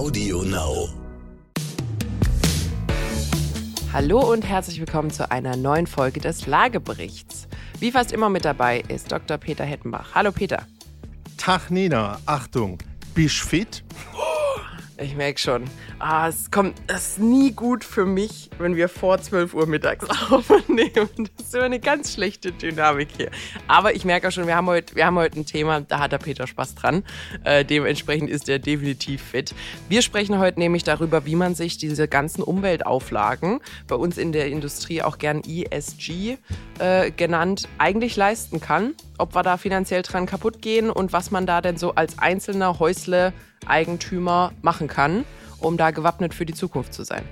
Audio Now. Hallo und herzlich willkommen zu einer neuen Folge des Lageberichts. Wie fast immer mit dabei ist Dr. Peter Hettenbach. Hallo Peter. Tag Nina, Achtung, bist fit? Ich merke schon, ah, es kommt, es ist nie gut für mich, wenn wir vor 12 Uhr mittags aufnehmen. Das ist immer eine ganz schlechte Dynamik hier. Aber ich merke auch schon, wir haben heute, wir haben heute ein Thema, da hat der Peter Spaß dran. Äh, dementsprechend ist er definitiv fit. Wir sprechen heute nämlich darüber, wie man sich diese ganzen Umweltauflagen, bei uns in der Industrie auch gern ESG äh, genannt, eigentlich leisten kann. Ob wir da finanziell dran kaputt gehen und was man da denn so als einzelner Häusle Eigentümer machen kann, um da gewappnet für die Zukunft zu sein.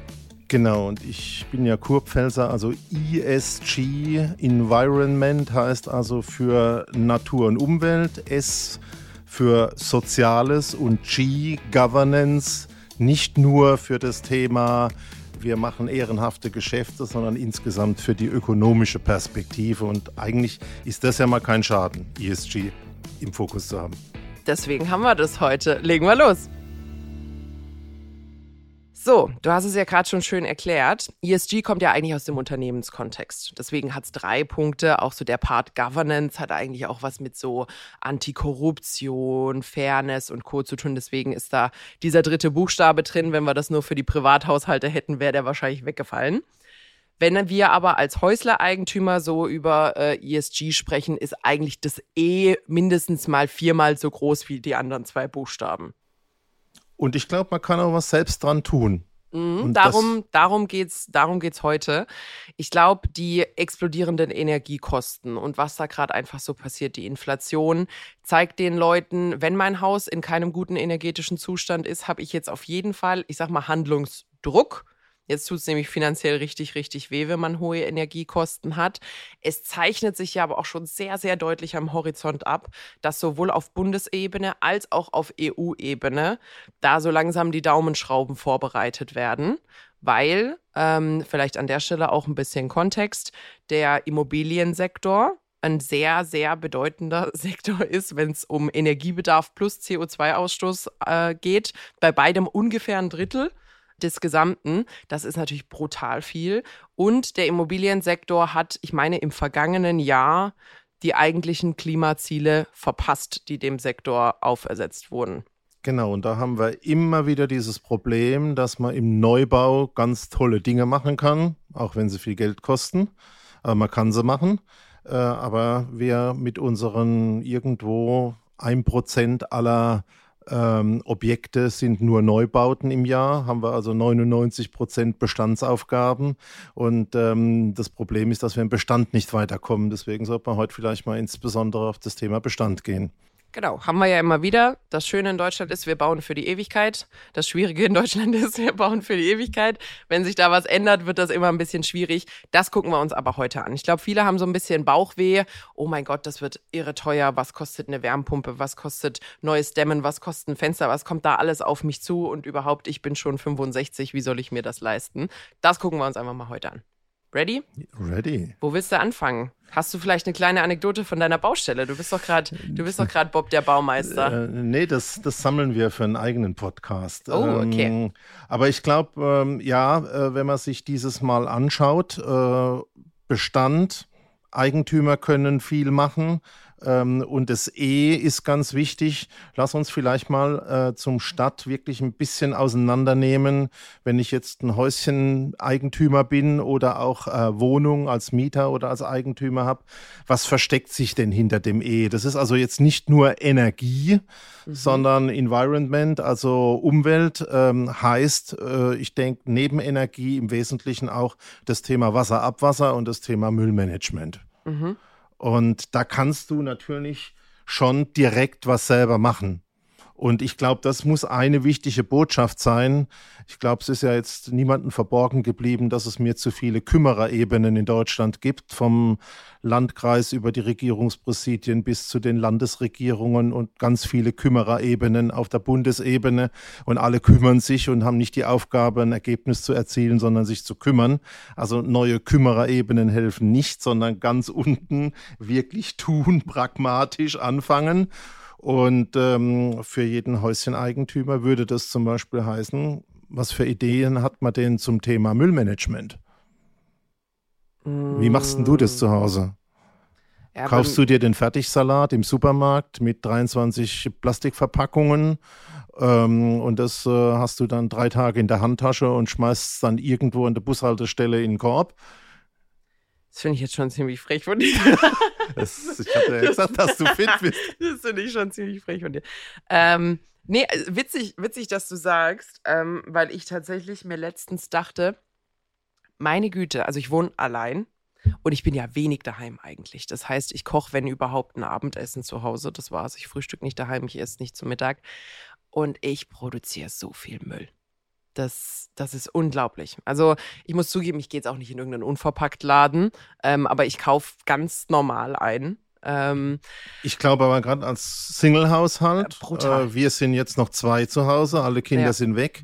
Genau, und ich bin ja Kurpfälzer, also ESG, Environment heißt also für Natur und Umwelt, S für Soziales und G, Governance, nicht nur für das Thema, wir machen ehrenhafte Geschäfte, sondern insgesamt für die ökonomische Perspektive. Und eigentlich ist das ja mal kein Schaden, ESG im Fokus zu haben. Deswegen haben wir das heute. Legen wir los. So, du hast es ja gerade schon schön erklärt. ESG kommt ja eigentlich aus dem Unternehmenskontext. Deswegen hat es drei Punkte. Auch so der Part Governance hat eigentlich auch was mit so Antikorruption, Fairness und Co. zu tun. Deswegen ist da dieser dritte Buchstabe drin. Wenn wir das nur für die Privathaushalte hätten, wäre der wahrscheinlich weggefallen. Wenn wir aber als Häuslereigentümer so über äh, ESG sprechen, ist eigentlich das E mindestens mal viermal so groß wie die anderen zwei Buchstaben. Und ich glaube, man kann auch was selbst dran tun. Mhm, darum, darum geht's, darum geht's heute. Ich glaube, die explodierenden Energiekosten und was da gerade einfach so passiert, die Inflation zeigt den Leuten, wenn mein Haus in keinem guten energetischen Zustand ist, habe ich jetzt auf jeden Fall, ich sag mal, Handlungsdruck Jetzt tut es nämlich finanziell richtig, richtig weh, wenn man hohe Energiekosten hat. Es zeichnet sich ja aber auch schon sehr, sehr deutlich am Horizont ab, dass sowohl auf Bundesebene als auch auf EU-Ebene da so langsam die Daumenschrauben vorbereitet werden weil, ähm, vielleicht an der Stelle auch ein bisschen Kontext, der Immobiliensektor ein sehr, sehr bedeutender Sektor ist, wenn es um Energiebedarf plus CO2-Ausstoß äh, geht. Bei beidem ungefähr ein Drittel des Gesamten. Das ist natürlich brutal viel. Und der Immobiliensektor hat, ich meine, im vergangenen Jahr die eigentlichen Klimaziele verpasst, die dem Sektor aufersetzt wurden. Genau, und da haben wir immer wieder dieses Problem, dass man im Neubau ganz tolle Dinge machen kann, auch wenn sie viel Geld kosten. Aber man kann sie machen. Äh, aber wir mit unseren irgendwo ein Prozent aller ähm, Objekte sind nur Neubauten im Jahr, haben wir also 99 Prozent Bestandsaufgaben. Und ähm, das Problem ist, dass wir im Bestand nicht weiterkommen. Deswegen sollte man heute vielleicht mal insbesondere auf das Thema Bestand gehen. Genau, haben wir ja immer wieder. Das Schöne in Deutschland ist, wir bauen für die Ewigkeit. Das Schwierige in Deutschland ist, wir bauen für die Ewigkeit. Wenn sich da was ändert, wird das immer ein bisschen schwierig. Das gucken wir uns aber heute an. Ich glaube, viele haben so ein bisschen Bauchweh. Oh mein Gott, das wird irre teuer. Was kostet eine Wärmpumpe? Was kostet neues Dämmen? Was kostet ein Fenster? Was kommt da alles auf mich zu? Und überhaupt, ich bin schon 65. Wie soll ich mir das leisten? Das gucken wir uns einfach mal heute an. Ready? Ready. Wo willst du anfangen? Hast du vielleicht eine kleine Anekdote von deiner Baustelle? Du bist doch gerade, du bist doch gerade Bob der Baumeister. Äh, nee, das, das sammeln wir für einen eigenen Podcast. Oh, okay. Ähm, aber ich glaube, ähm, ja, äh, wenn man sich dieses Mal anschaut, äh, Bestand, Eigentümer können viel machen. Ähm, und das E ist ganz wichtig. Lass uns vielleicht mal äh, zum Start wirklich ein bisschen auseinandernehmen. Wenn ich jetzt ein Häuschen-Eigentümer bin oder auch äh, Wohnung als Mieter oder als Eigentümer habe, was versteckt sich denn hinter dem E? Das ist also jetzt nicht nur Energie, mhm. sondern Environment, also Umwelt, ähm, heißt, äh, ich denke, neben Energie im Wesentlichen auch das Thema Wasser, Abwasser und das Thema Müllmanagement. Mhm. Und da kannst du natürlich schon direkt was selber machen. Und ich glaube, das muss eine wichtige Botschaft sein. Ich glaube, es ist ja jetzt niemandem verborgen geblieben, dass es mir zu viele Kümmererebenen in Deutschland gibt, vom Landkreis über die Regierungspräsidien bis zu den Landesregierungen und ganz viele Kümmererebenen auf der Bundesebene. Und alle kümmern sich und haben nicht die Aufgabe, ein Ergebnis zu erzielen, sondern sich zu kümmern. Also neue Kümmererebenen helfen nicht, sondern ganz unten wirklich tun, pragmatisch anfangen. Und ähm, für jeden Häuscheneigentümer würde das zum Beispiel heißen, was für Ideen hat man denn zum Thema Müllmanagement? Wie machst denn du das zu Hause? Ja, Kaufst du dir den Fertigsalat im Supermarkt mit 23 Plastikverpackungen ähm, und das äh, hast du dann drei Tage in der Handtasche und schmeißt es dann irgendwo an der Bushaltestelle in den Korb? Das finde ich jetzt schon ziemlich frech von dir. Das, ich hatte ja gesagt, dass du fit bist. Das finde ich schon ziemlich frech von dir. Ähm, nee, also witzig, witzig, dass du sagst, ähm, weil ich tatsächlich mir letztens dachte, meine Güte, also ich wohne allein und ich bin ja wenig daheim eigentlich. Das heißt, ich koche, wenn überhaupt, ein Abendessen zu Hause. Das war's. Ich frühstück nicht daheim, ich esse nicht zum Mittag. Und ich produziere so viel Müll. Das, das ist unglaublich. Also ich muss zugeben, ich gehe jetzt auch nicht in irgendeinen Unverpacktladen, ähm, aber ich kaufe ganz normal ein. Ähm, ich glaube aber gerade als Single-Haushalt, äh, wir sind jetzt noch zwei zu Hause, alle Kinder ja. sind weg.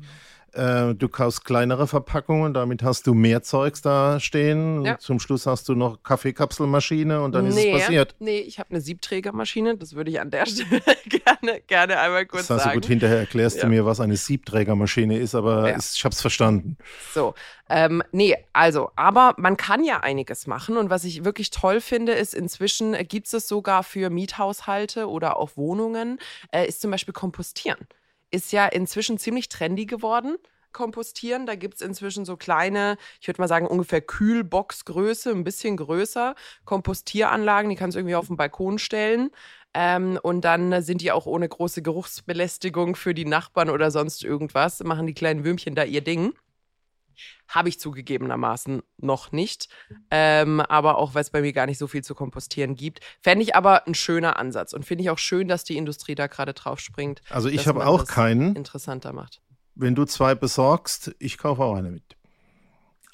Äh, du kaufst kleinere Verpackungen, damit hast du mehr Zeugs da stehen. Ja. Zum Schluss hast du noch Kaffeekapselmaschine und dann nee, ist es passiert. Nee, ich habe eine Siebträgermaschine, das würde ich an der Stelle gerne, gerne einmal kurz das sagen. gut, hinterher erklärst ja. du mir, was eine Siebträgermaschine ist, aber ja. ist, ich habe es verstanden. So, ähm, nee, also, aber man kann ja einiges machen und was ich wirklich toll finde, ist, inzwischen gibt es sogar für Miethaushalte oder auch Wohnungen, äh, ist zum Beispiel Kompostieren ist ja inzwischen ziemlich trendy geworden. Kompostieren. Da gibt es inzwischen so kleine, ich würde mal sagen, ungefähr Kühlboxgröße, ein bisschen größer, Kompostieranlagen, die kannst du irgendwie auf den Balkon stellen. Ähm, und dann sind die auch ohne große Geruchsbelästigung für die Nachbarn oder sonst irgendwas, machen die kleinen Würmchen da ihr Ding. Habe ich zugegebenermaßen noch nicht. Ähm, aber auch, weil es bei mir gar nicht so viel zu kompostieren gibt. Fände ich aber ein schöner Ansatz. Und finde ich auch schön, dass die Industrie da gerade drauf springt. Also ich habe auch keinen. Interessanter macht. Wenn du zwei besorgst, ich kaufe auch eine mit.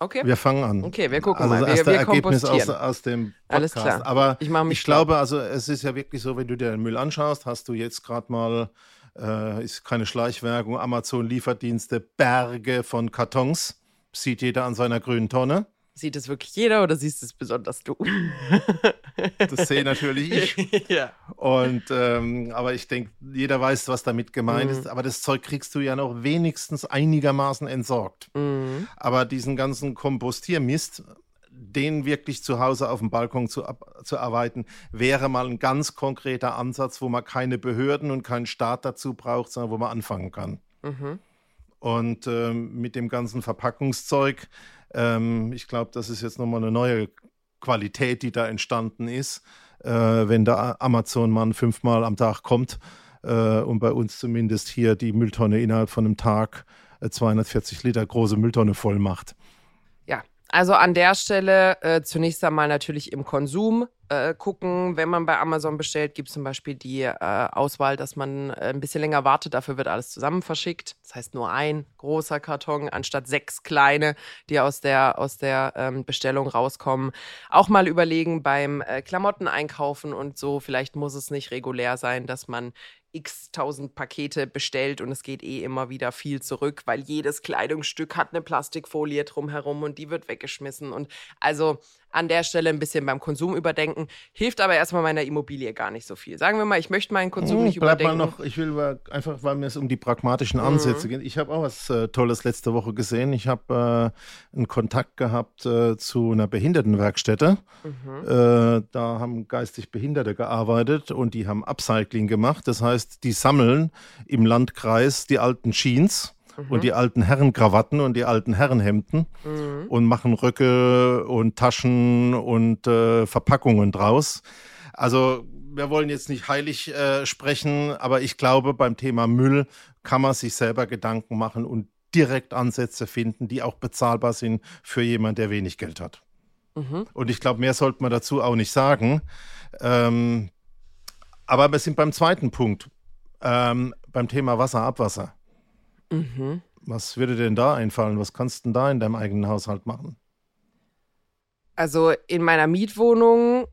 Okay. Wir fangen an. Okay, wir gucken also mal. Das erste Ergebnis aus, aus, dem Podcast. Alles klar. Aber ich, ich glaube, also es ist ja wirklich so, wenn du dir den Müll anschaust, hast du jetzt gerade mal, äh, ist keine Schleichwerbung, Amazon-Lieferdienste, Berge von Kartons Sieht jeder an seiner grünen Tonne. Sieht es wirklich jeder oder siehst es besonders du? das sehe natürlich ich. ja. Und ähm, aber ich denke, jeder weiß, was damit gemeint mhm. ist. Aber das Zeug kriegst du ja noch wenigstens einigermaßen entsorgt. Mhm. Aber diesen ganzen Kompostiermist, den wirklich zu Hause auf dem Balkon zu, zu arbeiten, wäre mal ein ganz konkreter Ansatz, wo man keine Behörden und keinen Staat dazu braucht, sondern wo man anfangen kann. Mhm. Und ähm, mit dem ganzen Verpackungszeug, ähm, ich glaube, das ist jetzt nochmal eine neue Qualität, die da entstanden ist, äh, wenn der Amazon-Mann fünfmal am Tag kommt äh, und bei uns zumindest hier die Mülltonne innerhalb von einem Tag äh, 240 Liter große Mülltonne voll macht. Also an der Stelle äh, zunächst einmal natürlich im Konsum äh, gucken. Wenn man bei Amazon bestellt, gibt es zum Beispiel die äh, Auswahl, dass man äh, ein bisschen länger wartet. Dafür wird alles zusammen verschickt. Das heißt nur ein großer Karton anstatt sechs kleine, die aus der, aus der ähm, Bestellung rauskommen. Auch mal überlegen beim äh, Klamotten einkaufen und so. Vielleicht muss es nicht regulär sein, dass man x tausend Pakete bestellt und es geht eh immer wieder viel zurück, weil jedes Kleidungsstück hat eine Plastikfolie drumherum und die wird weggeschmissen. Und also an der Stelle ein bisschen beim Konsum überdenken. Hilft aber erstmal meiner Immobilie gar nicht so viel. Sagen wir mal, ich möchte meinen Konsum hm, nicht bleib überdenken. Mal noch, ich will einfach, weil mir es um die pragmatischen Ansätze mhm. geht. Ich habe auch was äh, Tolles letzte Woche gesehen. Ich habe äh, einen Kontakt gehabt äh, zu einer Behindertenwerkstätte. Mhm. Äh, da haben geistig Behinderte gearbeitet und die haben Upcycling gemacht. Das heißt, die sammeln im Landkreis die alten Jeans mhm. und die alten Herrenkrawatten und die alten Herrenhemden mhm. und machen Röcke und Taschen und äh, Verpackungen draus. Also wir wollen jetzt nicht heilig äh, sprechen, aber ich glaube, beim Thema Müll kann man sich selber Gedanken machen und direkt Ansätze finden, die auch bezahlbar sind für jemanden, der wenig Geld hat. Mhm. Und ich glaube, mehr sollte man dazu auch nicht sagen. Ähm, aber wir sind beim zweiten Punkt, ähm, beim Thema Wasser, Abwasser. Mhm. Was würde denn da einfallen? Was kannst du denn da in deinem eigenen Haushalt machen? Also in meiner Mietwohnung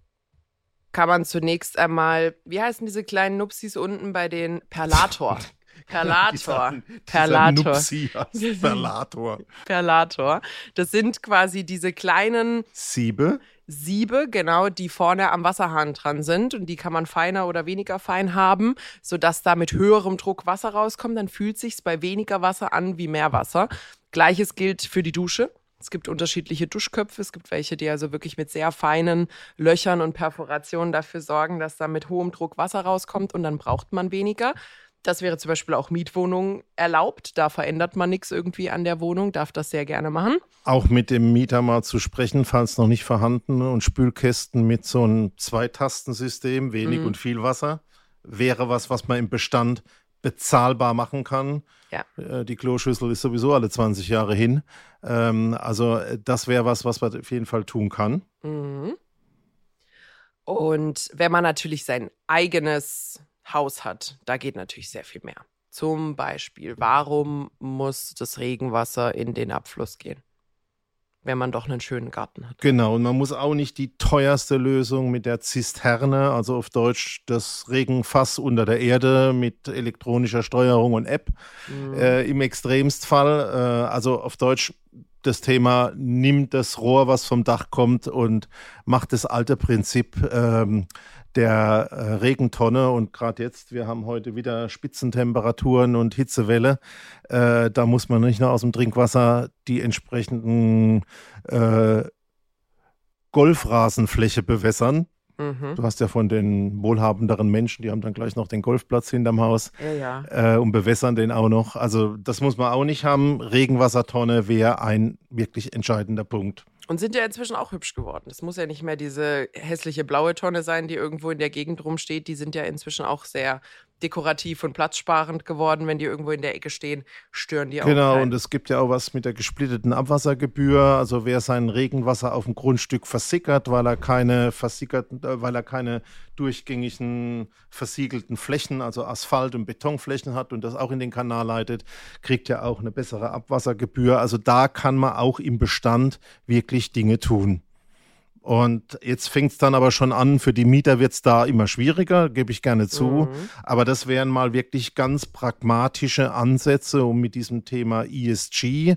kann man zunächst einmal, wie heißen diese kleinen Nupsis unten bei den Perlator? Perlator. Perlator. Perlator. Perlator. Das sind quasi diese kleinen Siebe. Siebe, genau, die vorne am Wasserhahn dran sind und die kann man feiner oder weniger fein haben, sodass da mit höherem Druck Wasser rauskommt. Dann fühlt sich's bei weniger Wasser an wie mehr Wasser. Gleiches gilt für die Dusche. Es gibt unterschiedliche Duschköpfe. Es gibt welche, die also wirklich mit sehr feinen Löchern und Perforationen dafür sorgen, dass da mit hohem Druck Wasser rauskommt und dann braucht man weniger. Das wäre zum Beispiel auch Mietwohnungen erlaubt. Da verändert man nichts irgendwie an der Wohnung, darf das sehr gerne machen. Auch mit dem Mieter mal zu sprechen, falls noch nicht vorhanden und Spülkästen mit so einem Zweitastensystem, wenig mhm. und viel Wasser, wäre was, was man im Bestand bezahlbar machen kann. Ja. Äh, die Kloschüssel ist sowieso alle 20 Jahre hin. Ähm, also äh, das wäre was, was man auf jeden Fall tun kann. Mhm. Und wenn man natürlich sein eigenes Haus hat, da geht natürlich sehr viel mehr. Zum Beispiel, warum muss das Regenwasser in den Abfluss gehen? wenn man doch einen schönen Garten hat. Genau, und man muss auch nicht die teuerste Lösung mit der Zisterne, also auf Deutsch das Regenfass unter der Erde mit elektronischer Steuerung und App mhm. äh, im Extremstfall. Äh, also auf Deutsch das Thema, nimmt das Rohr, was vom Dach kommt und macht das alte Prinzip ähm, der äh, Regentonne. Und gerade jetzt, wir haben heute wieder Spitzentemperaturen und Hitzewelle. Äh, da muss man nicht nur aus dem Trinkwasser die entsprechenden äh, Golfrasenfläche bewässern. Mhm. Du hast ja von den wohlhabenderen Menschen, die haben dann gleich noch den Golfplatz hinterm Haus ja, ja. Äh, und bewässern den auch noch. Also das muss man auch nicht haben. Regenwassertonne wäre ein wirklich entscheidender Punkt. Und sind ja inzwischen auch hübsch geworden. Das muss ja nicht mehr diese hässliche blaue Tonne sein, die irgendwo in der Gegend rumsteht. Die sind ja inzwischen auch sehr dekorativ und platzsparend geworden. Wenn die irgendwo in der Ecke stehen, stören die auch. Genau, rein. und es gibt ja auch was mit der gesplitteten Abwassergebühr. Also wer sein Regenwasser auf dem Grundstück versickert, weil er keine versickerten, äh, weil er keine durchgängigen versiegelten Flächen, also Asphalt- und Betonflächen hat und das auch in den Kanal leitet, kriegt ja auch eine bessere Abwassergebühr. Also da kann man auch im Bestand wirklich Dinge tun. Und jetzt fängt es dann aber schon an, für die Mieter wird es da immer schwieriger, gebe ich gerne zu. Mhm. Aber das wären mal wirklich ganz pragmatische Ansätze, um mit diesem Thema ESG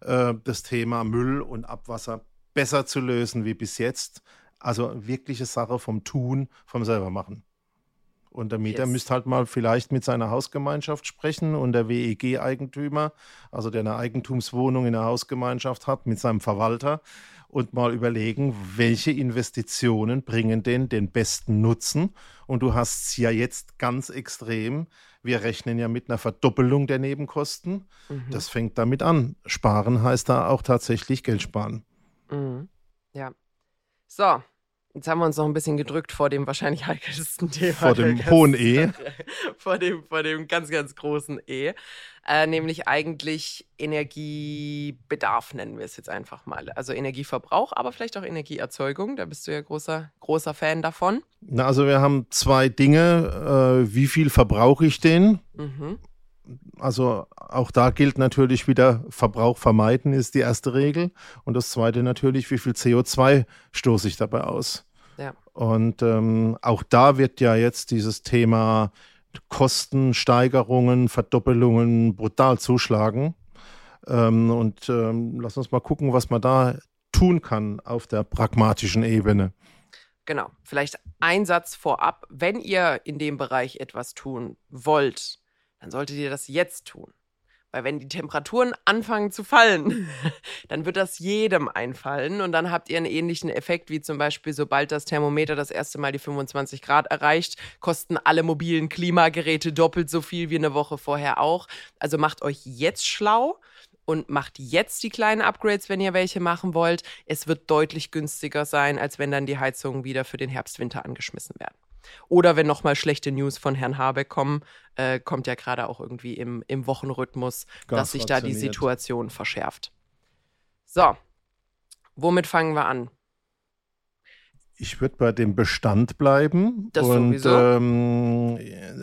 äh, das Thema Müll und Abwasser besser zu lösen wie bis jetzt. Also wirkliche Sache vom Tun, vom selber machen. Und der Mieter yes. müsste halt mal vielleicht mit seiner Hausgemeinschaft sprechen und der WEG-Eigentümer, also der eine Eigentumswohnung in der Hausgemeinschaft hat, mit seinem Verwalter und mal überlegen, welche Investitionen bringen denn den besten Nutzen. Und du hast es ja jetzt ganz extrem. Wir rechnen ja mit einer Verdoppelung der Nebenkosten. Mhm. Das fängt damit an. Sparen heißt da auch tatsächlich Geld sparen. Mhm. Ja. So, Jetzt haben wir uns noch ein bisschen gedrückt vor dem wahrscheinlich heikelsten Thema. Vor dem hohen E. vor, dem, vor dem ganz, ganz großen E. Äh, nämlich eigentlich Energiebedarf, nennen wir es jetzt einfach mal. Also Energieverbrauch, aber vielleicht auch Energieerzeugung. Da bist du ja großer, großer Fan davon. Na, also wir haben zwei Dinge. Äh, wie viel verbrauche ich den? Mhm. Also auch da gilt natürlich wieder, Verbrauch vermeiden ist die erste Regel. Und das zweite natürlich, wie viel CO2 stoße ich dabei aus? Ja. Und ähm, auch da wird ja jetzt dieses Thema Kostensteigerungen, Verdoppelungen brutal zuschlagen. Ähm, und ähm, lass uns mal gucken, was man da tun kann auf der pragmatischen Ebene. Genau, vielleicht ein Satz vorab. Wenn ihr in dem Bereich etwas tun wollt, dann solltet ihr das jetzt tun. Weil wenn die Temperaturen anfangen zu fallen, dann wird das jedem einfallen und dann habt ihr einen ähnlichen Effekt wie zum Beispiel, sobald das Thermometer das erste Mal die 25 Grad erreicht, kosten alle mobilen Klimageräte doppelt so viel wie eine Woche vorher auch. Also macht euch jetzt schlau und macht jetzt die kleinen Upgrades, wenn ihr welche machen wollt. Es wird deutlich günstiger sein, als wenn dann die Heizungen wieder für den Herbst-Winter angeschmissen werden. Oder wenn nochmal schlechte News von Herrn Habeck kommen, äh, kommt ja gerade auch irgendwie im, im Wochenrhythmus, Ganz dass sich da die Situation verschärft. So, womit fangen wir an? Ich würde bei dem Bestand bleiben. Das und ähm,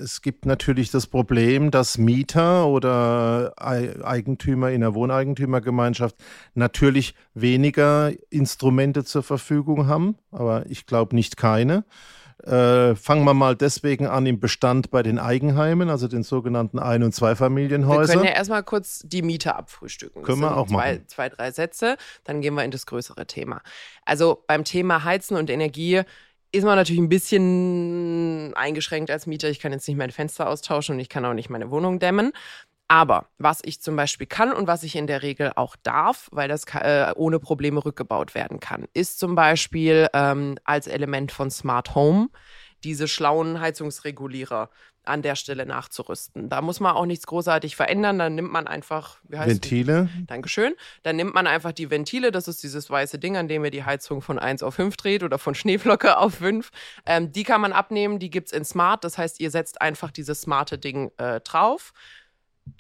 es gibt natürlich das Problem, dass Mieter oder Eigentümer in der Wohneigentümergemeinschaft natürlich weniger Instrumente zur Verfügung haben, aber ich glaube nicht keine. Äh, fangen wir mal deswegen an im Bestand bei den Eigenheimen, also den sogenannten Ein- und Zweifamilienhäusern. Wir können ja erstmal kurz die Miete abfrühstücken. Können wir auch zwei, machen. Zwei, drei Sätze, dann gehen wir in das größere Thema. Also beim Thema Heizen und Energie ist man natürlich ein bisschen eingeschränkt als Mieter. Ich kann jetzt nicht meine Fenster austauschen und ich kann auch nicht meine Wohnung dämmen. Aber was ich zum Beispiel kann und was ich in der Regel auch darf, weil das äh, ohne Probleme rückgebaut werden kann, ist zum Beispiel ähm, als Element von Smart Home diese schlauen Heizungsregulierer an der Stelle nachzurüsten. Da muss man auch nichts großartig verändern. Dann nimmt man einfach Ventile. Die? Dankeschön. Dann nimmt man einfach die Ventile. Das ist dieses weiße Ding, an dem ihr die Heizung von 1 auf 5 dreht oder von Schneeflocke auf 5. Ähm, die kann man abnehmen. Die gibt es in Smart. Das heißt, ihr setzt einfach dieses smarte Ding äh, drauf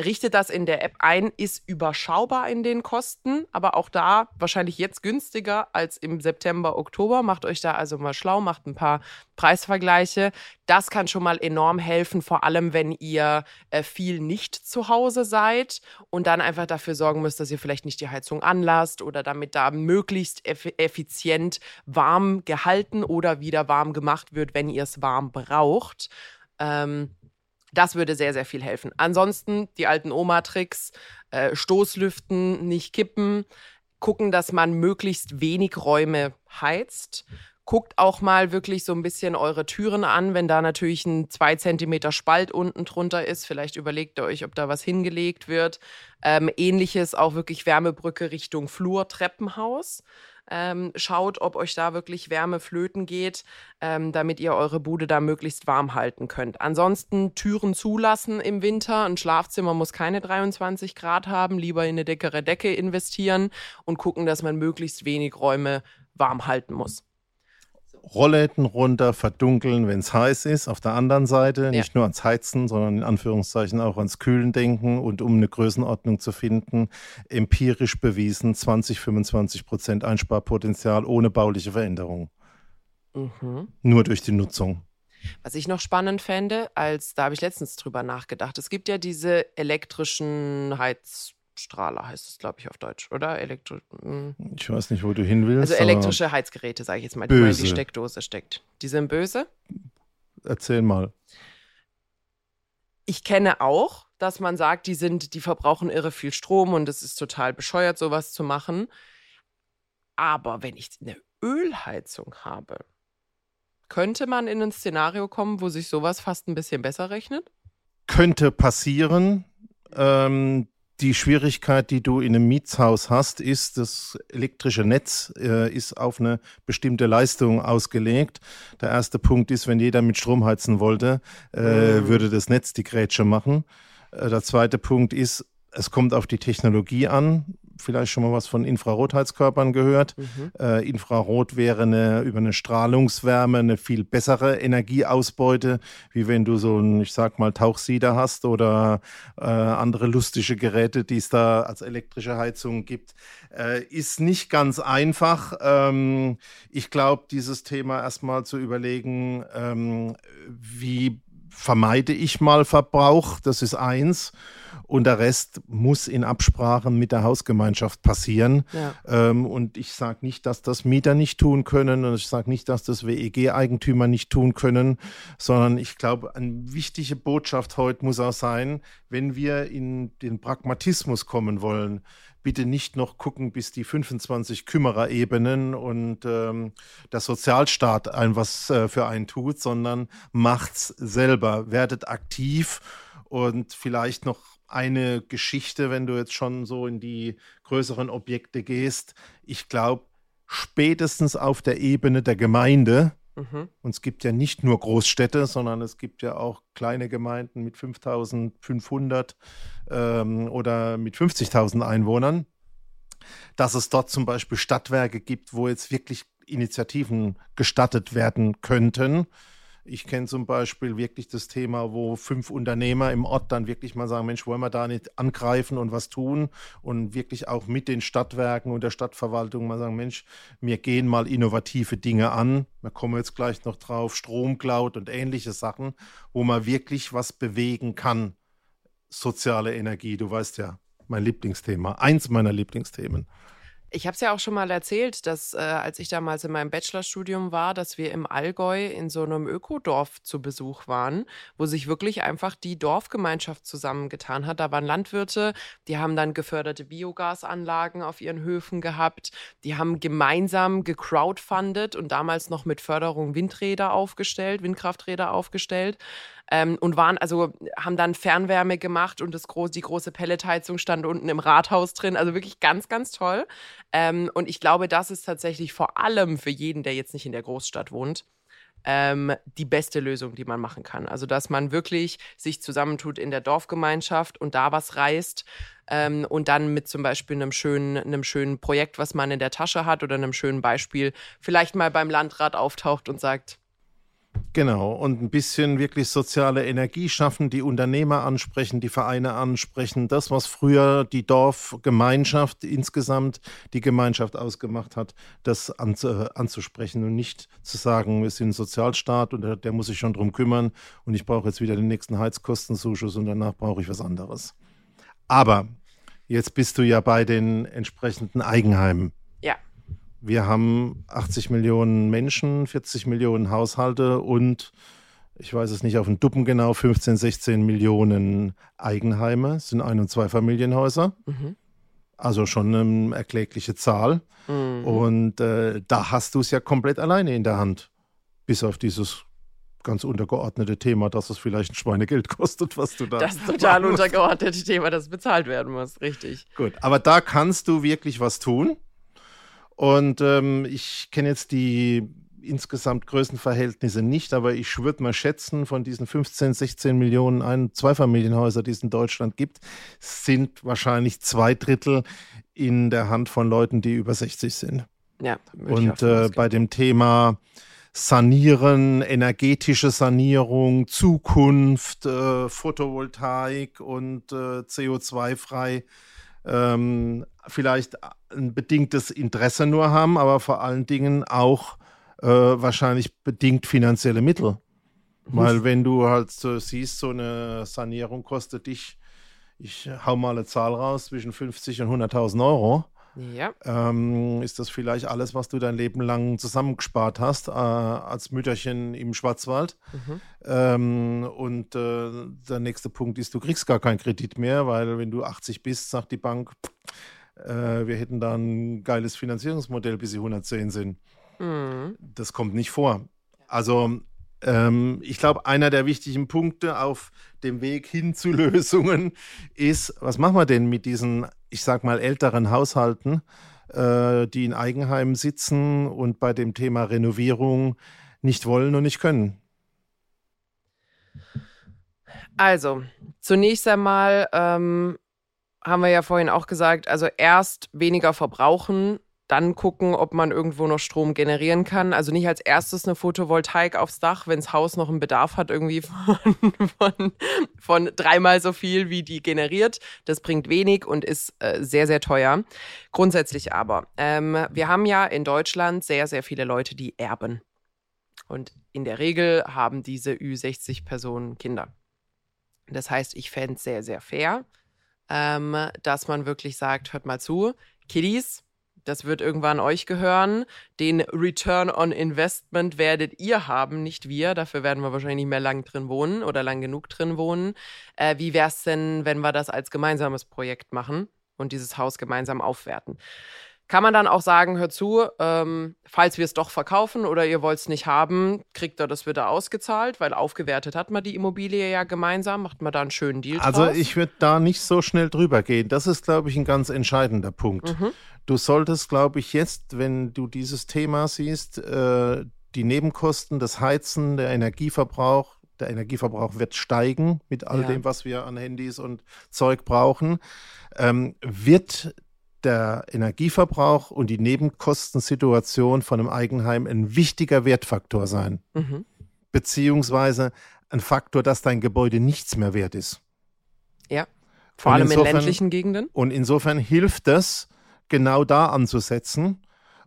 richtet das in der App ein, ist überschaubar in den Kosten, aber auch da wahrscheinlich jetzt günstiger als im September, Oktober. Macht euch da also mal schlau, macht ein paar Preisvergleiche. Das kann schon mal enorm helfen, vor allem wenn ihr äh, viel nicht zu Hause seid und dann einfach dafür sorgen müsst, dass ihr vielleicht nicht die Heizung anlasst oder damit da möglichst eff effizient warm gehalten oder wieder warm gemacht wird, wenn ihr es warm braucht. Ähm, das würde sehr, sehr viel helfen. Ansonsten die alten Oma-Tricks, äh, Stoßlüften, nicht kippen, gucken, dass man möglichst wenig Räume heizt. Guckt auch mal wirklich so ein bisschen eure Türen an, wenn da natürlich ein zwei Zentimeter Spalt unten drunter ist. Vielleicht überlegt ihr euch, ob da was hingelegt wird. Ähm, Ähnliches auch wirklich Wärmebrücke Richtung Flur, Treppenhaus. Ähm, schaut, ob euch da wirklich Wärme flöten geht, ähm, damit ihr eure Bude da möglichst warm halten könnt. Ansonsten Türen zulassen im Winter. Ein Schlafzimmer muss keine 23 Grad haben. Lieber in eine dickere Decke investieren und gucken, dass man möglichst wenig Räume warm halten muss. Rollläden runter, verdunkeln, wenn es heiß ist. Auf der anderen Seite ja. nicht nur ans Heizen, sondern in Anführungszeichen auch ans Kühlen denken und um eine Größenordnung zu finden, empirisch bewiesen 20, 25 Prozent Einsparpotenzial ohne bauliche Veränderung. Mhm. Nur durch die Nutzung. Was ich noch spannend fände, als da habe ich letztens drüber nachgedacht. Es gibt ja diese elektrischen Heiz Strahler heißt es, glaube ich, auf Deutsch, oder? Elektro hm. ich weiß nicht, wo du hin willst. Also elektrische Heizgeräte, sage ich jetzt mal, die man in die Steckdose steckt. Die sind böse? Erzähl mal. Ich kenne auch, dass man sagt, die sind, die verbrauchen irre viel Strom und es ist total bescheuert, sowas zu machen. Aber wenn ich eine Ölheizung habe, könnte man in ein Szenario kommen, wo sich sowas fast ein bisschen besser rechnet? Könnte passieren. Ähm, die Schwierigkeit, die du in einem Mietshaus hast, ist, das elektrische Netz äh, ist auf eine bestimmte Leistung ausgelegt. Der erste Punkt ist, wenn jeder mit Strom heizen wollte, äh, mhm. würde das Netz die Grätsche machen. Äh, der zweite Punkt ist, es kommt auf die Technologie an vielleicht schon mal was von Infrarotheizkörpern gehört. Mhm. Äh, Infrarot wäre eine, über eine Strahlungswärme eine viel bessere Energieausbeute, wie wenn du so ein, ich sag mal, Tauchsieder hast oder äh, andere lustige Geräte, die es da als elektrische Heizung gibt. Äh, ist nicht ganz einfach. Ähm, ich glaube, dieses Thema erstmal zu überlegen, ähm, wie vermeide ich mal Verbrauch, das ist eins und der Rest muss in Absprachen mit der Hausgemeinschaft passieren. Ja. Ähm, und ich sage nicht, dass das Mieter nicht tun können und ich sage nicht, dass das WEG-Eigentümer nicht tun können, sondern ich glaube, eine wichtige Botschaft heute muss auch sein, wenn wir in den Pragmatismus kommen wollen, bitte nicht noch gucken, bis die 25 Kümmererebenen und ähm, der Sozialstaat ein was äh, für einen tut, sondern macht's selber, werdet aktiv und vielleicht noch eine Geschichte, wenn du jetzt schon so in die größeren Objekte gehst. Ich glaube, spätestens auf der Ebene der Gemeinde, mhm. und es gibt ja nicht nur Großstädte, sondern es gibt ja auch kleine Gemeinden mit 5500 ähm, oder mit 50.000 Einwohnern, dass es dort zum Beispiel Stadtwerke gibt, wo jetzt wirklich Initiativen gestattet werden könnten ich kenne zum Beispiel wirklich das Thema, wo fünf Unternehmer im Ort dann wirklich mal sagen, Mensch, wollen wir da nicht angreifen und was tun und wirklich auch mit den Stadtwerken und der Stadtverwaltung mal sagen, Mensch, wir gehen mal innovative Dinge an. Wir kommen jetzt gleich noch drauf, Stromcloud und ähnliche Sachen, wo man wirklich was bewegen kann. Soziale Energie, du weißt ja, mein Lieblingsthema, eins meiner Lieblingsthemen. Ich habe es ja auch schon mal erzählt, dass äh, als ich damals in meinem Bachelorstudium war, dass wir im Allgäu in so einem Ökodorf zu Besuch waren, wo sich wirklich einfach die Dorfgemeinschaft zusammengetan hat. Da waren Landwirte, die haben dann geförderte Biogasanlagen auf ihren Höfen gehabt, die haben gemeinsam gecrowdfundet und damals noch mit Förderung Windräder aufgestellt, Windkrafträder aufgestellt ähm, und waren also haben dann Fernwärme gemacht und das groß, die große Pelletheizung stand unten im Rathaus drin. Also wirklich ganz, ganz toll. Ähm, und ich glaube, das ist tatsächlich vor allem für jeden, der jetzt nicht in der Großstadt wohnt, ähm, die beste Lösung, die man machen kann. Also, dass man wirklich sich zusammentut in der Dorfgemeinschaft und da was reißt ähm, und dann mit zum Beispiel einem schönen, einem schönen Projekt, was man in der Tasche hat oder einem schönen Beispiel vielleicht mal beim Landrat auftaucht und sagt, Genau, und ein bisschen wirklich soziale Energie schaffen, die Unternehmer ansprechen, die Vereine ansprechen, das, was früher die Dorfgemeinschaft insgesamt die Gemeinschaft ausgemacht hat, das anzusprechen und nicht zu sagen, wir sind ein Sozialstaat und der, der muss sich schon drum kümmern und ich brauche jetzt wieder den nächsten Heizkostenzuschuss und danach brauche ich was anderes. Aber jetzt bist du ja bei den entsprechenden Eigenheimen. Wir haben 80 Millionen Menschen, 40 Millionen Haushalte und ich weiß es nicht auf den Duppen genau, 15, 16 Millionen Eigenheime, das sind Ein- und Zweifamilienhäuser. Mhm. Also schon eine erklägliche Zahl. Mhm. Und äh, da hast du es ja komplett alleine in der Hand. Bis auf dieses ganz untergeordnete Thema, dass es vielleicht ein Schweinegeld kostet, was du da. Das total untergeordnete Thema, das bezahlt werden muss, richtig. Gut, aber da kannst du wirklich was tun. Und ähm, ich kenne jetzt die insgesamt Größenverhältnisse nicht, aber ich würde mal schätzen, von diesen 15, 16 Millionen Ein Zweifamilienhäuser, die es in Deutschland gibt, sind wahrscheinlich zwei Drittel in der Hand von Leuten, die über 60 sind. Ja, und äh, bei dem Thema Sanieren, energetische Sanierung, Zukunft, äh, Photovoltaik und äh, CO2-frei ähm, vielleicht ein bedingtes Interesse nur haben, aber vor allen Dingen auch äh, wahrscheinlich bedingt finanzielle Mittel. Mhm. Weil wenn du halt so siehst, so eine Sanierung kostet dich, ich hau mal eine Zahl raus, zwischen 50 und 100.000 Euro. Ja. Ähm, ist das vielleicht alles, was du dein Leben lang zusammengespart hast, äh, als Mütterchen im Schwarzwald? Mhm. Ähm, und äh, der nächste Punkt ist, du kriegst gar keinen Kredit mehr, weil wenn du 80 bist, sagt die Bank, äh, wir hätten da ein geiles Finanzierungsmodell, bis sie 110 sind. Mhm. Das kommt nicht vor. Also ähm, ich glaube, einer der wichtigen Punkte auf dem Weg hin zu Lösungen ist, was machen wir denn mit diesen, ich sag mal, älteren Haushalten, äh, die in Eigenheimen sitzen und bei dem Thema Renovierung nicht wollen und nicht können? Also, zunächst einmal ähm, haben wir ja vorhin auch gesagt, also erst weniger verbrauchen, dann gucken, ob man irgendwo noch Strom generieren kann. Also nicht als erstes eine Photovoltaik aufs Dach, wenn das Haus noch einen Bedarf hat, irgendwie von, von, von dreimal so viel, wie die generiert. Das bringt wenig und ist äh, sehr, sehr teuer. Grundsätzlich aber, ähm, wir haben ja in Deutschland sehr, sehr viele Leute, die erben. Und in der Regel haben diese Ü60 Personen Kinder. Das heißt, ich fände es sehr, sehr fair, ähm, dass man wirklich sagt, hört mal zu, Kiddies, das wird irgendwann euch gehören. Den Return on Investment werdet ihr haben, nicht wir. Dafür werden wir wahrscheinlich nicht mehr lang drin wohnen oder lang genug drin wohnen. Äh, wie wäre es denn, wenn wir das als gemeinsames Projekt machen und dieses Haus gemeinsam aufwerten? Kann man dann auch sagen, hör zu, ähm, falls wir es doch verkaufen oder ihr wollt es nicht haben, kriegt ihr das wieder ausgezahlt, weil aufgewertet hat man die Immobilie ja gemeinsam, macht man da einen schönen Deal Also draus. ich würde da nicht so schnell drüber gehen. Das ist, glaube ich, ein ganz entscheidender Punkt. Mhm. Du solltest, glaube ich, jetzt, wenn du dieses Thema siehst, äh, die Nebenkosten, das Heizen, der Energieverbrauch, der Energieverbrauch wird steigen mit all ja. dem, was wir an Handys und Zeug brauchen, ähm, wird der Energieverbrauch und die Nebenkostensituation von einem Eigenheim ein wichtiger Wertfaktor sein. Mhm. Beziehungsweise ein Faktor, dass dein Gebäude nichts mehr wert ist. Ja, vor allem insofern, in ländlichen Gegenden. Und insofern hilft es, genau da anzusetzen.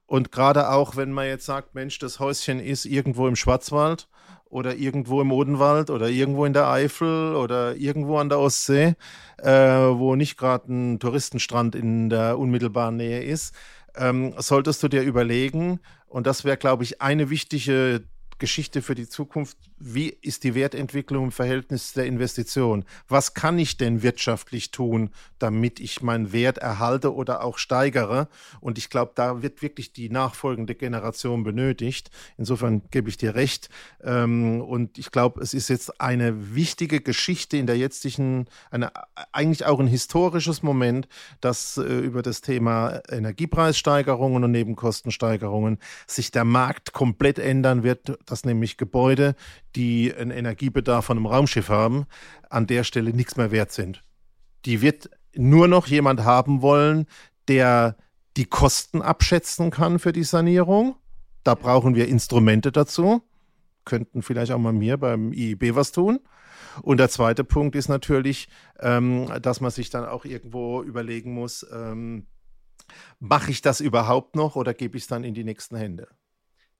Und gerade auch, wenn man jetzt sagt, Mensch, das Häuschen ist irgendwo im Schwarzwald oder irgendwo im Odenwald oder irgendwo in der Eifel oder irgendwo an der Ostsee, äh, wo nicht gerade ein Touristenstrand in der unmittelbaren Nähe ist, ähm, solltest du dir überlegen, und das wäre, glaube ich, eine wichtige Geschichte für die Zukunft. Wie ist die Wertentwicklung im Verhältnis der Investition? Was kann ich denn wirtschaftlich tun, damit ich meinen Wert erhalte oder auch steigere? Und ich glaube, da wird wirklich die nachfolgende Generation benötigt. Insofern gebe ich dir recht. Ähm, und ich glaube, es ist jetzt eine wichtige Geschichte in der jetzigen, eine, eigentlich auch ein historisches Moment, dass äh, über das Thema Energiepreissteigerungen und Nebenkostensteigerungen sich der Markt komplett ändern wird dass nämlich Gebäude, die einen Energiebedarf von einem Raumschiff haben, an der Stelle nichts mehr wert sind. Die wird nur noch jemand haben wollen, der die Kosten abschätzen kann für die Sanierung. Da brauchen wir Instrumente dazu. Könnten vielleicht auch mal mir beim IEB was tun. Und der zweite Punkt ist natürlich, ähm, dass man sich dann auch irgendwo überlegen muss, ähm, mache ich das überhaupt noch oder gebe ich es dann in die nächsten Hände?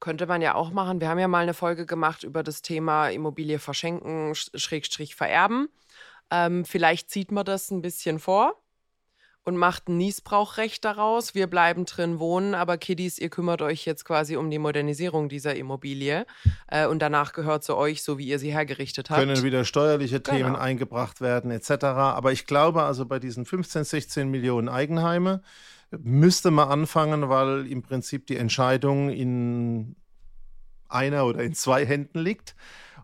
Könnte man ja auch machen. Wir haben ja mal eine Folge gemacht über das Thema Immobilie verschenken, Schrägstrich vererben. Ähm, vielleicht zieht man das ein bisschen vor und macht ein Niesbrauchrecht daraus. Wir bleiben drin wohnen, aber Kiddies, ihr kümmert euch jetzt quasi um die Modernisierung dieser Immobilie äh, und danach gehört zu euch, so wie ihr sie hergerichtet habt. Können wieder steuerliche genau. Themen eingebracht werden etc. Aber ich glaube also bei diesen 15, 16 Millionen Eigenheime müsste man anfangen, weil im Prinzip die Entscheidung in einer oder in zwei Händen liegt.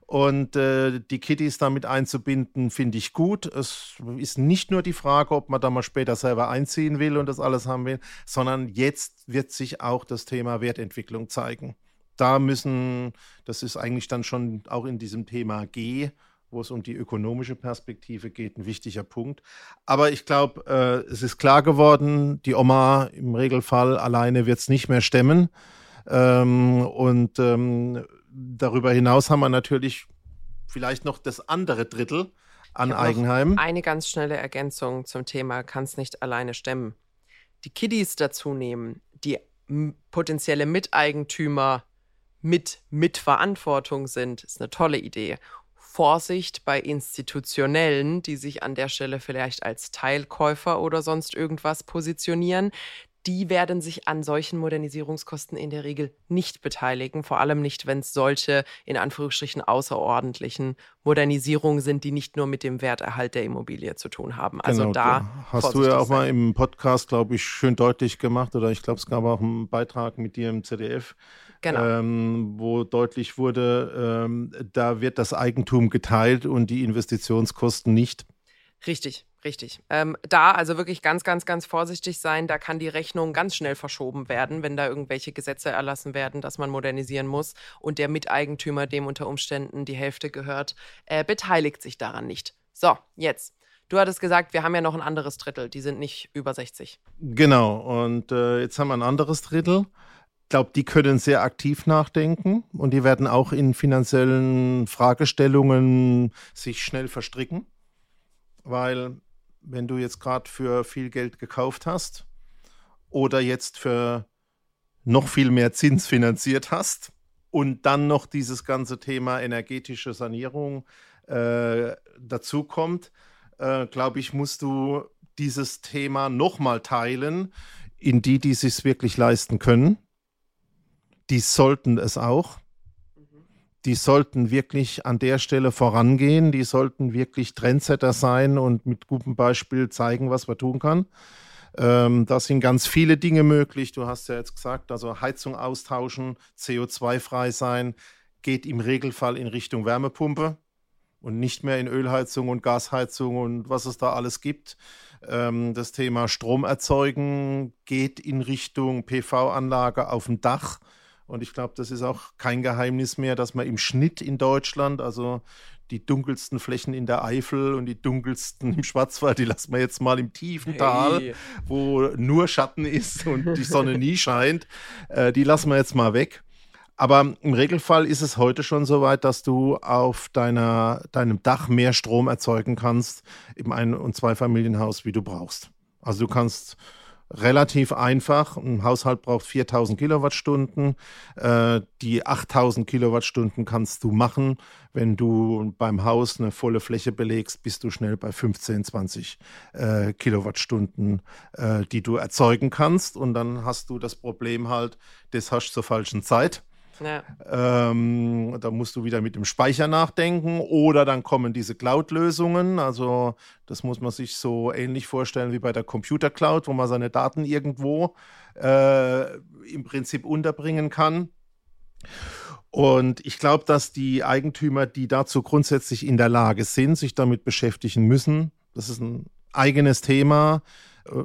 Und äh, die Kittys damit einzubinden, finde ich gut. Es ist nicht nur die Frage, ob man da mal später selber einziehen will und das alles haben will, sondern jetzt wird sich auch das Thema Wertentwicklung zeigen. Da müssen, das ist eigentlich dann schon auch in diesem Thema G, wo es um die ökonomische Perspektive geht, ein wichtiger Punkt. Aber ich glaube, äh, es ist klar geworden, die Oma im Regelfall alleine wird es nicht mehr stemmen. Ähm, und ähm, darüber hinaus haben wir natürlich vielleicht noch das andere Drittel an Eigenheim. Eine ganz schnelle Ergänzung zum Thema kann es nicht alleine stemmen. Die Kiddies dazu nehmen, die potenzielle Miteigentümer mit Mitverantwortung sind, ist eine tolle Idee. Vorsicht bei Institutionellen, die sich an der Stelle vielleicht als Teilkäufer oder sonst irgendwas positionieren die werden sich an solchen Modernisierungskosten in der Regel nicht beteiligen, vor allem nicht, wenn es solche in Anführungsstrichen außerordentlichen Modernisierungen sind, die nicht nur mit dem Werterhalt der Immobilie zu tun haben. Also genau, da hast du ja auch sein. mal im Podcast, glaube ich, schön deutlich gemacht oder ich glaube, es gab auch einen Beitrag mit dir im ZDF. Genau. Ähm, wo deutlich wurde, ähm, da wird das Eigentum geteilt und die Investitionskosten nicht. Richtig, richtig. Ähm, da also wirklich ganz, ganz, ganz vorsichtig sein. Da kann die Rechnung ganz schnell verschoben werden, wenn da irgendwelche Gesetze erlassen werden, dass man modernisieren muss und der Miteigentümer, dem unter Umständen die Hälfte gehört, äh, beteiligt sich daran nicht. So, jetzt. Du hattest gesagt, wir haben ja noch ein anderes Drittel. Die sind nicht über 60. Genau. Und äh, jetzt haben wir ein anderes Drittel. Ich glaube, die können sehr aktiv nachdenken und die werden auch in finanziellen Fragestellungen sich schnell verstricken weil wenn du jetzt gerade für viel Geld gekauft hast oder jetzt für noch viel mehr Zins finanziert hast und dann noch dieses ganze Thema energetische Sanierung äh, dazu kommt, äh, glaube ich, musst du dieses Thema nochmal teilen in die, die es sich wirklich leisten können. Die sollten es auch die sollten wirklich an der Stelle vorangehen, die sollten wirklich Trendsetter sein und mit gutem Beispiel zeigen, was man tun kann. Ähm, da sind ganz viele Dinge möglich. Du hast ja jetzt gesagt, also Heizung austauschen, CO2-frei sein, geht im Regelfall in Richtung Wärmepumpe und nicht mehr in Ölheizung und Gasheizung und was es da alles gibt. Ähm, das Thema Strom erzeugen geht in Richtung PV-Anlage auf dem Dach und ich glaube, das ist auch kein Geheimnis mehr, dass man im Schnitt in Deutschland, also die dunkelsten Flächen in der Eifel und die dunkelsten im Schwarzwald, die lassen wir jetzt mal im tiefen Tal, hey. wo nur Schatten ist und die Sonne nie scheint. Äh, die lassen wir jetzt mal weg. Aber im Regelfall ist es heute schon so weit, dass du auf deiner, deinem Dach mehr Strom erzeugen kannst im Ein- und Zweifamilienhaus, wie du brauchst. Also du kannst relativ einfach. Ein Haushalt braucht 4000 Kilowattstunden. Äh, die 8000 Kilowattstunden kannst du machen. Wenn du beim Haus eine volle Fläche belegst, bist du schnell bei 15, 20 äh, Kilowattstunden, äh, die du erzeugen kannst. Und dann hast du das Problem halt, das hast du zur falschen Zeit. Ähm, da musst du wieder mit dem Speicher nachdenken oder dann kommen diese Cloud-Lösungen. Also das muss man sich so ähnlich vorstellen wie bei der Computer Cloud, wo man seine Daten irgendwo äh, im Prinzip unterbringen kann. Und ich glaube, dass die Eigentümer, die dazu grundsätzlich in der Lage sind, sich damit beschäftigen müssen, das ist ein eigenes Thema,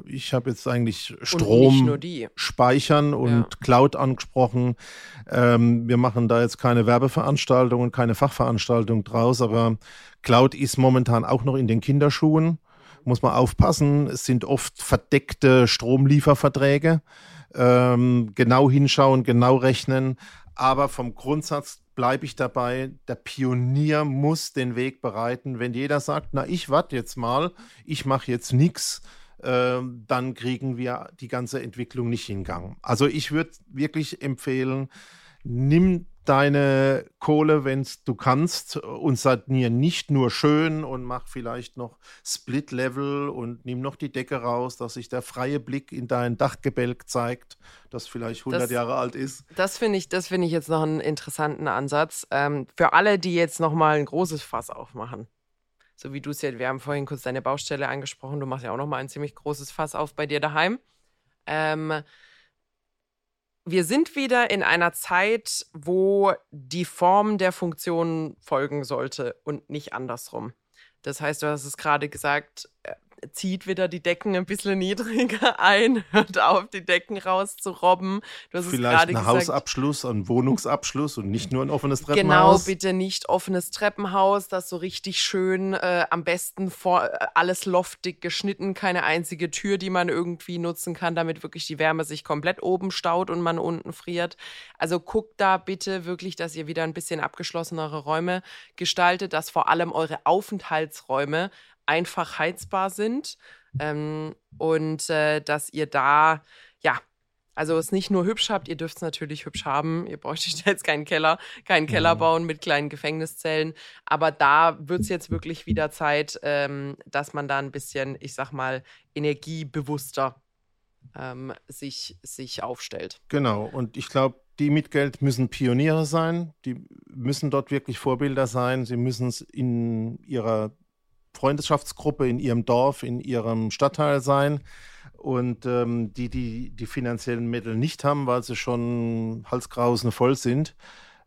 ich habe jetzt eigentlich Strom und speichern und ja. Cloud angesprochen. Ähm, wir machen da jetzt keine Werbeveranstaltung und keine Fachveranstaltung draus, aber Cloud ist momentan auch noch in den Kinderschuhen. Muss man aufpassen. Es sind oft verdeckte Stromlieferverträge. Ähm, genau hinschauen, genau rechnen. Aber vom Grundsatz bleibe ich dabei, der Pionier muss den Weg bereiten. Wenn jeder sagt, na, ich warte jetzt mal, ich mache jetzt nichts, ähm, dann kriegen wir die ganze Entwicklung nicht in Gang. Also ich würde wirklich empfehlen, nimm deine Kohle, wenn du kannst, und sanier nicht nur schön und mach vielleicht noch Split-Level und nimm noch die Decke raus, dass sich der freie Blick in dein Dachgebälk zeigt, das vielleicht 100 das, Jahre alt ist. Das finde ich, das ich jetzt noch einen interessanten Ansatz. Ähm, für alle, die jetzt noch mal ein großes Fass aufmachen so wie du es ja, wir haben vorhin kurz deine Baustelle angesprochen, du machst ja auch nochmal ein ziemlich großes Fass auf bei dir daheim. Ähm, wir sind wieder in einer Zeit, wo die Form der Funktion folgen sollte und nicht andersrum. Das heißt, du hast es gerade gesagt, äh, zieht wieder die Decken ein bisschen niedriger ein, hört auf, die Decken rauszurobben. Du hast Vielleicht ein Hausabschluss, ein Wohnungsabschluss und nicht nur ein offenes Treppenhaus. Genau, bitte nicht offenes Treppenhaus, das so richtig schön, äh, am besten vor, äh, alles loftig geschnitten, keine einzige Tür, die man irgendwie nutzen kann, damit wirklich die Wärme sich komplett oben staut und man unten friert. Also guckt da bitte wirklich, dass ihr wieder ein bisschen abgeschlossenere Räume gestaltet, dass vor allem eure Aufenthaltsräume einfach heizbar sind ähm, und äh, dass ihr da, ja, also es nicht nur hübsch habt, ihr dürft es natürlich hübsch haben. Ihr bräuchtet jetzt keinen Keller, keinen Keller bauen mit kleinen Gefängniszellen. Aber da wird es jetzt wirklich wieder Zeit, ähm, dass man da ein bisschen, ich sag mal, energiebewusster ähm, sich, sich aufstellt. Genau, und ich glaube, die mit Geld müssen Pioniere sein, die müssen dort wirklich Vorbilder sein, sie müssen es in ihrer Freundschaftsgruppe in ihrem Dorf, in ihrem Stadtteil sein. Und ähm, die, die die finanziellen Mittel nicht haben, weil sie schon halsgrausen voll sind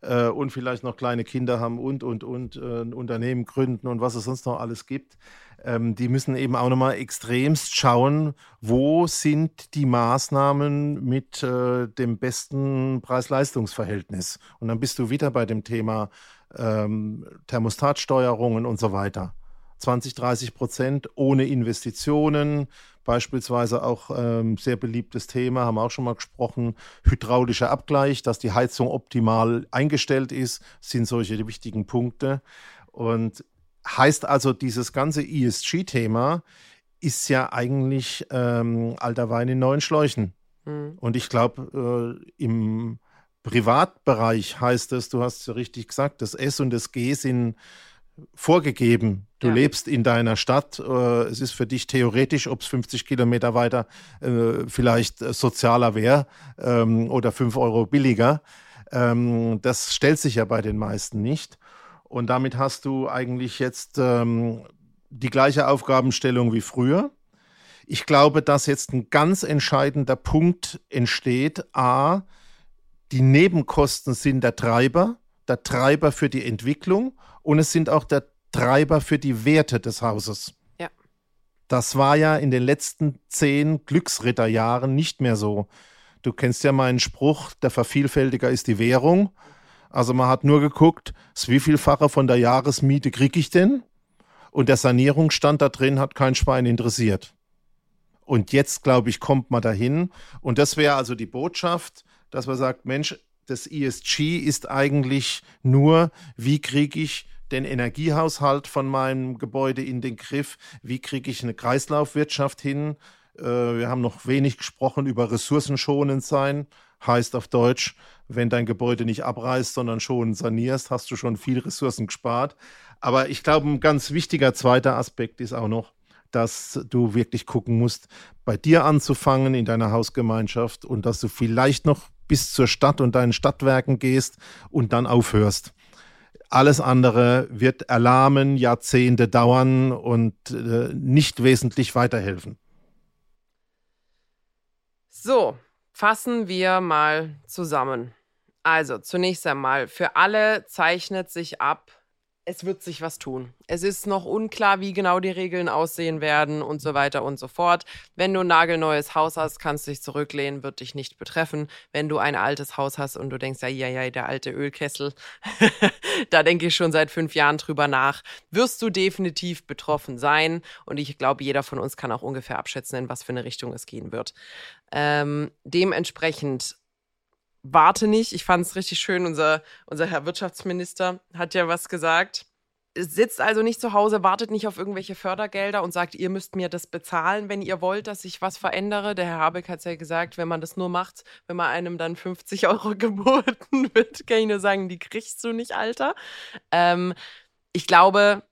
äh, und vielleicht noch kleine Kinder haben und, und, und äh, ein Unternehmen gründen und was es sonst noch alles gibt, ähm, die müssen eben auch nochmal extremst schauen, wo sind die Maßnahmen mit äh, dem besten Preis-Leistungs-Verhältnis. Und dann bist du wieder bei dem Thema ähm, Thermostatsteuerungen und so weiter. 20, 30 Prozent ohne Investitionen. Beispielsweise auch ähm, sehr beliebtes Thema, haben wir auch schon mal gesprochen, hydraulischer Abgleich, dass die Heizung optimal eingestellt ist, sind solche wichtigen Punkte. Und heißt also, dieses ganze ESG-Thema ist ja eigentlich ähm, alter Wein in neuen Schläuchen. Mhm. Und ich glaube, äh, im Privatbereich heißt es, du hast es ja richtig gesagt, das S und das G sind vorgegeben. Du ja. lebst in deiner Stadt. Äh, es ist für dich theoretisch, ob es 50 Kilometer weiter äh, vielleicht sozialer wäre ähm, oder 5 Euro billiger. Ähm, das stellt sich ja bei den meisten nicht. Und damit hast du eigentlich jetzt ähm, die gleiche Aufgabenstellung wie früher. Ich glaube, dass jetzt ein ganz entscheidender Punkt entsteht. A, die Nebenkosten sind der Treiber, der Treiber für die Entwicklung und es sind auch der Treiber für die Werte des Hauses. Ja. Das war ja in den letzten zehn Glücksritterjahren nicht mehr so. Du kennst ja meinen Spruch, der Vervielfältiger ist die Währung. Also man hat nur geguckt, wie vielfache von der Jahresmiete kriege ich denn? Und der Sanierungsstand da drin hat kein Schwein interessiert. Und jetzt, glaube ich, kommt man dahin. Und das wäre also die Botschaft, dass man sagt, Mensch, das ESG ist eigentlich nur, wie kriege ich den Energiehaushalt von meinem Gebäude in den Griff? Wie kriege ich eine Kreislaufwirtschaft hin? Äh, wir haben noch wenig gesprochen über ressourcenschonend sein. Heißt auf Deutsch, wenn dein Gebäude nicht abreißt, sondern schon sanierst, hast du schon viel Ressourcen gespart. Aber ich glaube, ein ganz wichtiger zweiter Aspekt ist auch noch, dass du wirklich gucken musst, bei dir anzufangen in deiner Hausgemeinschaft und dass du vielleicht noch bis zur Stadt und deinen Stadtwerken gehst und dann aufhörst. Alles andere wird erlahmen, Jahrzehnte dauern und äh, nicht wesentlich weiterhelfen. So, fassen wir mal zusammen. Also, zunächst einmal, für alle zeichnet sich ab, es wird sich was tun. Es ist noch unklar, wie genau die Regeln aussehen werden und so weiter und so fort. Wenn du ein nagelneues Haus hast, kannst du dich zurücklehnen, wird dich nicht betreffen. Wenn du ein altes Haus hast und du denkst, ja, ja, ja, der alte Ölkessel, da denke ich schon seit fünf Jahren drüber nach, wirst du definitiv betroffen sein. Und ich glaube, jeder von uns kann auch ungefähr abschätzen, in was für eine Richtung es gehen wird. Ähm, dementsprechend warte nicht. Ich fand es richtig schön. Unser, unser Herr Wirtschaftsminister hat ja was gesagt. Sitzt also nicht zu Hause, wartet nicht auf irgendwelche Fördergelder und sagt, ihr müsst mir das bezahlen, wenn ihr wollt, dass ich was verändere. Der Herr Habeck hat es ja gesagt, wenn man das nur macht, wenn man einem dann 50 Euro geboten wird, kann ich nur sagen, die kriegst du nicht, Alter. Ähm, ich glaube,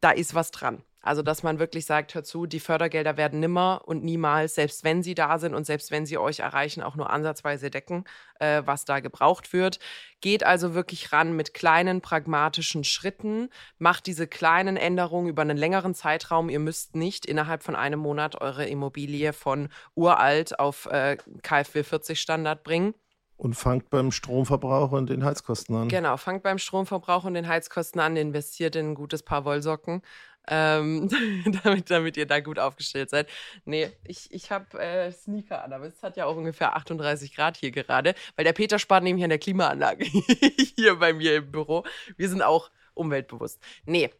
da ist was dran. Also, dass man wirklich sagt, hör zu, die Fördergelder werden nimmer und niemals, selbst wenn sie da sind und selbst wenn sie euch erreichen, auch nur ansatzweise decken, äh, was da gebraucht wird. Geht also wirklich ran mit kleinen, pragmatischen Schritten. Macht diese kleinen Änderungen über einen längeren Zeitraum. Ihr müsst nicht innerhalb von einem Monat eure Immobilie von uralt auf äh, KfW 40 Standard bringen. Und fangt beim Stromverbrauch und den Heizkosten an. Genau, fangt beim Stromverbrauch und den Heizkosten an, investiert in ein gutes Paar Wollsocken ähm, damit, damit ihr da gut aufgestellt seid. Nee, ich, ich habe äh, Sneaker an, aber es hat ja auch ungefähr 38 Grad hier gerade, weil der Peter spart nämlich an der Klimaanlage hier bei mir im Büro. Wir sind auch umweltbewusst. Nee,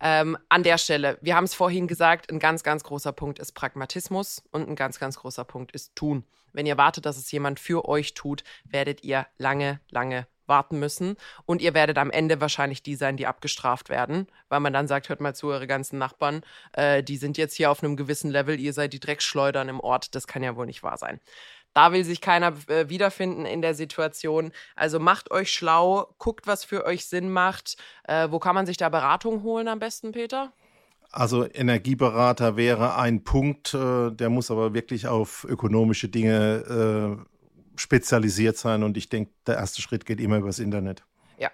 ähm, an der Stelle, wir haben es vorhin gesagt, ein ganz, ganz großer Punkt ist Pragmatismus und ein ganz, ganz großer Punkt ist Tun. Wenn ihr wartet, dass es jemand für euch tut, werdet ihr lange, lange warten müssen. Und ihr werdet am Ende wahrscheinlich die sein, die abgestraft werden, weil man dann sagt, hört mal zu, eure ganzen Nachbarn, äh, die sind jetzt hier auf einem gewissen Level, ihr seid die Dreckschleudern im Ort. Das kann ja wohl nicht wahr sein. Da will sich keiner äh, wiederfinden in der Situation. Also macht euch schlau, guckt, was für euch Sinn macht. Äh, wo kann man sich da Beratung holen am besten, Peter? Also Energieberater wäre ein Punkt, äh, der muss aber wirklich auf ökonomische Dinge äh, spezialisiert sein und ich denke, der erste Schritt geht immer übers Internet. Ja,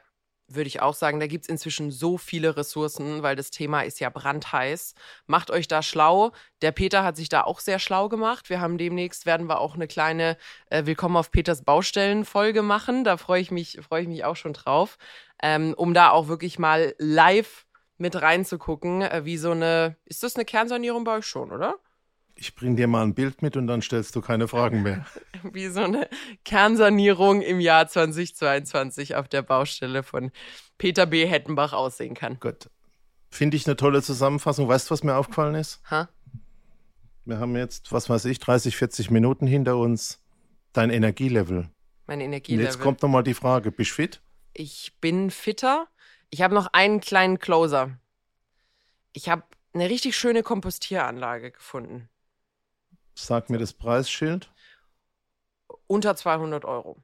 würde ich auch sagen. Da gibt es inzwischen so viele Ressourcen, weil das Thema ist ja brandheiß. Macht euch da schlau. Der Peter hat sich da auch sehr schlau gemacht. Wir haben demnächst, werden wir auch eine kleine äh, Willkommen auf Peters Baustellen-Folge machen. Da freue ich, mich, freu ich mich auch schon drauf, ähm, um da auch wirklich mal live mit reinzugucken, äh, wie so eine, ist das eine Kernsanierung bei euch schon, oder? Ich bring dir mal ein Bild mit und dann stellst du keine Fragen mehr. Wie so eine Kernsanierung im Jahr 2022 auf der Baustelle von Peter B. Hettenbach aussehen kann. Gut. Finde ich eine tolle Zusammenfassung. Weißt du, was mir aufgefallen ist? Ha? Wir haben jetzt, was weiß ich, 30, 40 Minuten hinter uns. Dein Energielevel. Mein Energielevel. Und jetzt kommt nochmal die Frage: Bist du fit? Ich bin fitter. Ich habe noch einen kleinen Closer. Ich habe eine richtig schöne Kompostieranlage gefunden. Sag mir das Preisschild. Unter 200 Euro.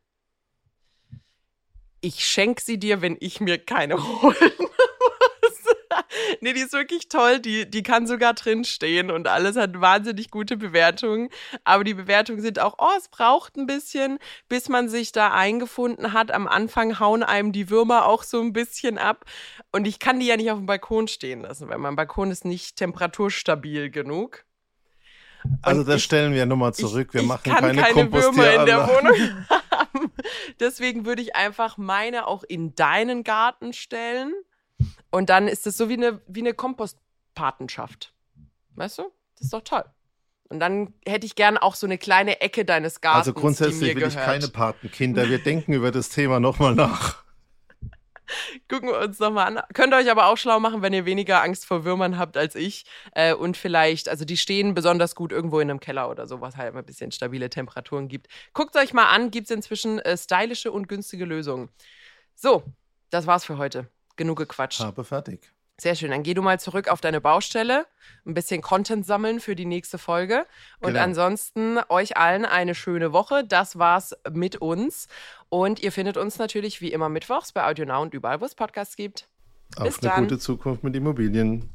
Ich schenke sie dir, wenn ich mir keine holen muss. nee, die ist wirklich toll. Die, die kann sogar drin stehen und alles hat wahnsinnig gute Bewertungen. Aber die Bewertungen sind auch, oh, es braucht ein bisschen, bis man sich da eingefunden hat. Am Anfang hauen einem die Würmer auch so ein bisschen ab. Und ich kann die ja nicht auf dem Balkon stehen lassen, weil mein Balkon ist nicht temperaturstabil genug. Also das stellen wir nochmal zurück. Wir ich machen kann keine, keine Würmer in der Wohnung haben. Deswegen würde ich einfach meine auch in deinen Garten stellen. Und dann ist es so wie eine, wie eine Kompostpatenschaft. Weißt du? Das ist doch toll. Und dann hätte ich gern auch so eine kleine Ecke deines Gartens. Also grundsätzlich will ich keine Patenkinder. Wir denken über das Thema nochmal nach. Gucken wir uns nochmal an. Könnt ihr euch aber auch schlau machen, wenn ihr weniger Angst vor Würmern habt als ich. Äh, und vielleicht, also die stehen besonders gut irgendwo in einem Keller oder so, was halt ein bisschen stabile Temperaturen gibt. Guckt euch mal an, gibt es inzwischen äh, stylische und günstige Lösungen. So, das war's für heute. Genug gequatscht. Habe fertig. Sehr schön. Dann geh du mal zurück auf deine Baustelle, ein bisschen Content sammeln für die nächste Folge. Und Genau. ansonsten euch allen eine schöne Woche. Das war's mit uns. Und ihr findet uns natürlich wie immer mittwochs bei Audio Now und überall, wo es Podcasts gibt. Auf Bis eine dann. gute Zukunft mit Immobilien.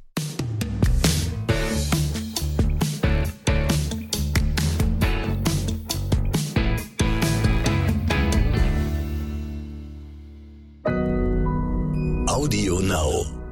Audio Now.